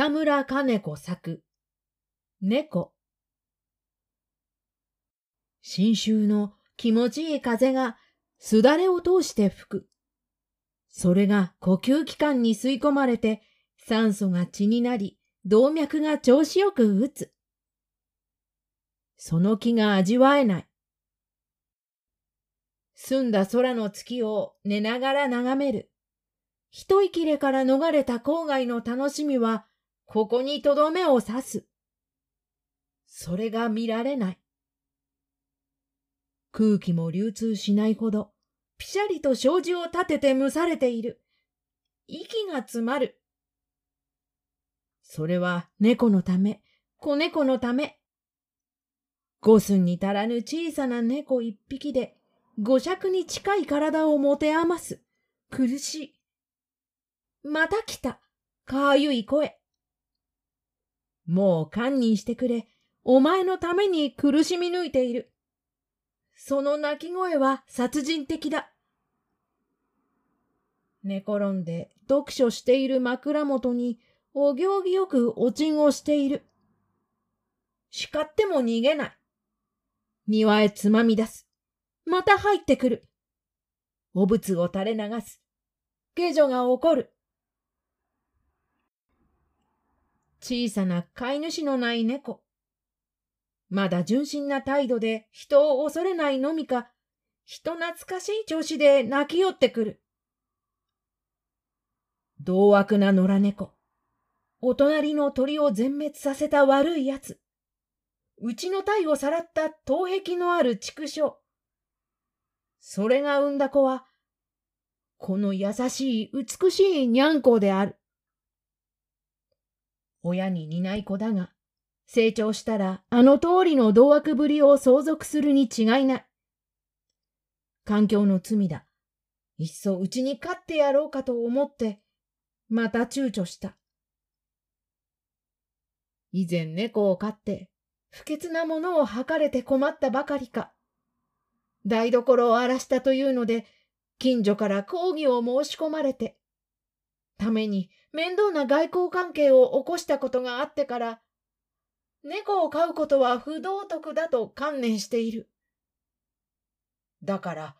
北村金子作、猫。新秋の気持ちいい風がすだれを通して吹く。それが呼吸器官に吸い込まれて酸素が血になり動脈が調子よく打つ。その気が味わえない。澄んだ空の月を寝ながら眺める。一息れから逃れた郊外の楽しみは、ここにとどめを刺す。それが見られない。空気も流通しないほど、ぴしゃりと障子を立てて蒸されている。息が詰まる。それは猫のため、子猫のため。五寸に足らぬ小さな猫一匹で、五尺に近い体を持て余す。苦しい。また来た。かゆい声。もう堪忍してくれ。お前のために苦しみ抜いている。その鳴き声は殺人的だ。寝転んで読書している枕元にお行儀よくおちんをしている。叱っても逃げない。庭へつまみ出す。また入ってくる。お仏を垂れ流す。下女が怒る。小さな飼い主のない猫。まだ純真な態度で人を恐れないのみか、人懐かしい調子で泣き寄ってくる。同悪な野良猫。お隣の鳥を全滅させた悪い奴。うちの体をさらった頭壁のある畜生。それが産んだ子は、この優しい美しいにゃんこである。親に似ない子だが、成長したらあの通りの同悪ぶりを相続するに違いない。環境の罪だ。いっそうちに飼ってやろうかと思って、また躊躇した。以前猫を飼って不潔なものを吐かれて困ったばかりか。台所を荒らしたというので、近所から抗議を申し込まれて、ために面倒な外交関係を起こしたことがあってから、猫を飼うことは不道徳だと観念している。だから、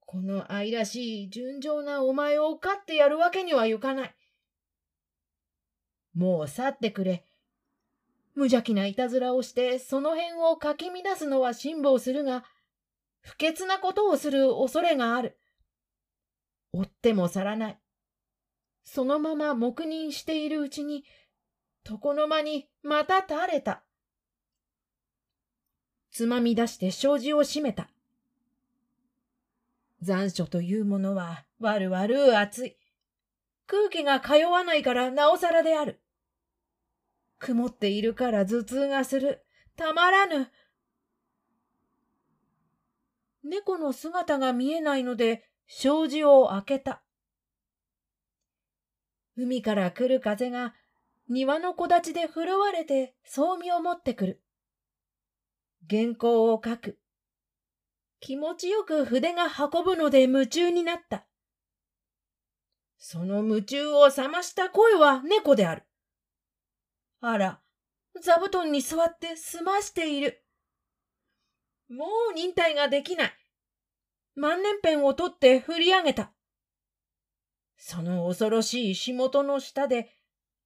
この愛らしい純情なお前を飼ってやるわけにはいかない。もう去ってくれ。無邪気ないたずらをしてその辺をかき乱すのは辛抱するが、不潔なことをする恐れがある。追っても去らない。そのまま黙認しているうちに、床の間にまた垂れた。つまみ出して障子を閉めた。残暑というものは悪々暑い。空気が通わないからなおさらである。曇っているから頭痛がする。たまらぬ。猫の姿が見えないので、障子を開けた。海から来る風が庭の木立で震われてそうみを持ってくる。原稿を書く。気持ちよく筆が運ぶので夢中になった。その夢中を覚ました声は猫である。あら、座布団に座って済ましている。もう忍耐ができない。万年ペンを取って振り上げた。その恐ろしい仕事の下で、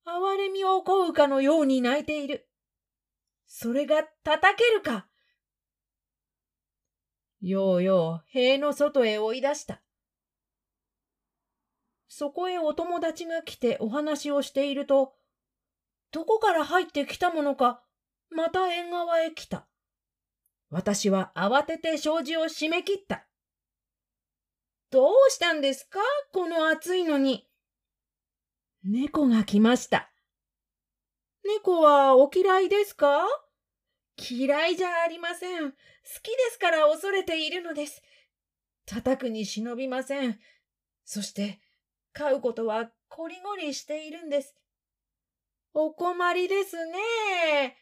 哀れみをこうかのように泣いている。それが叩けるか。ようよう塀の外へ追い出した。そこへお友達が来てお話をしていると、どこから入ってきたものか、また縁側へ来た。私は慌てて障子を閉め切った。どうしたんですか？この暑いのに。猫が来ました。猫はお嫌いですか？嫌いじゃありません。好きですから恐れているのです。叩くに忍びません。そして、飼うことはこりごりしているんです。お困りですね。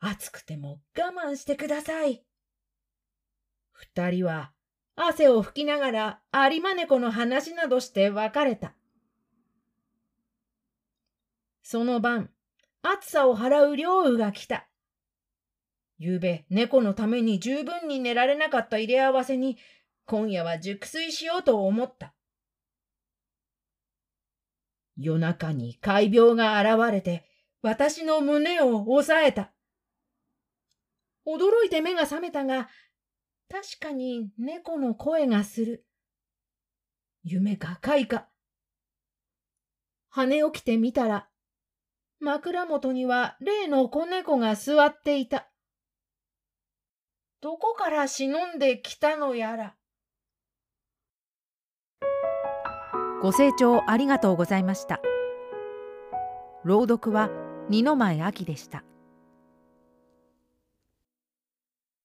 暑くても我慢してください。二人は汗を拭きながら有馬猫の話などして別れた。その晩、暑さを払う領雨が来た。ゆうべ、猫のために十分に寝られなかった入れ合わせに、今夜は熟睡しようと思った。夜中に怪病が現れて、私の胸を押さえた。驚いて目が覚めたが、確かに猫の声がする。夢か快か。跳ね起きてみたら、枕元には例の子猫が座っていた。どこから忍んできたのやら。ご清聴ありがとうございました。朗読は二の前秋でした。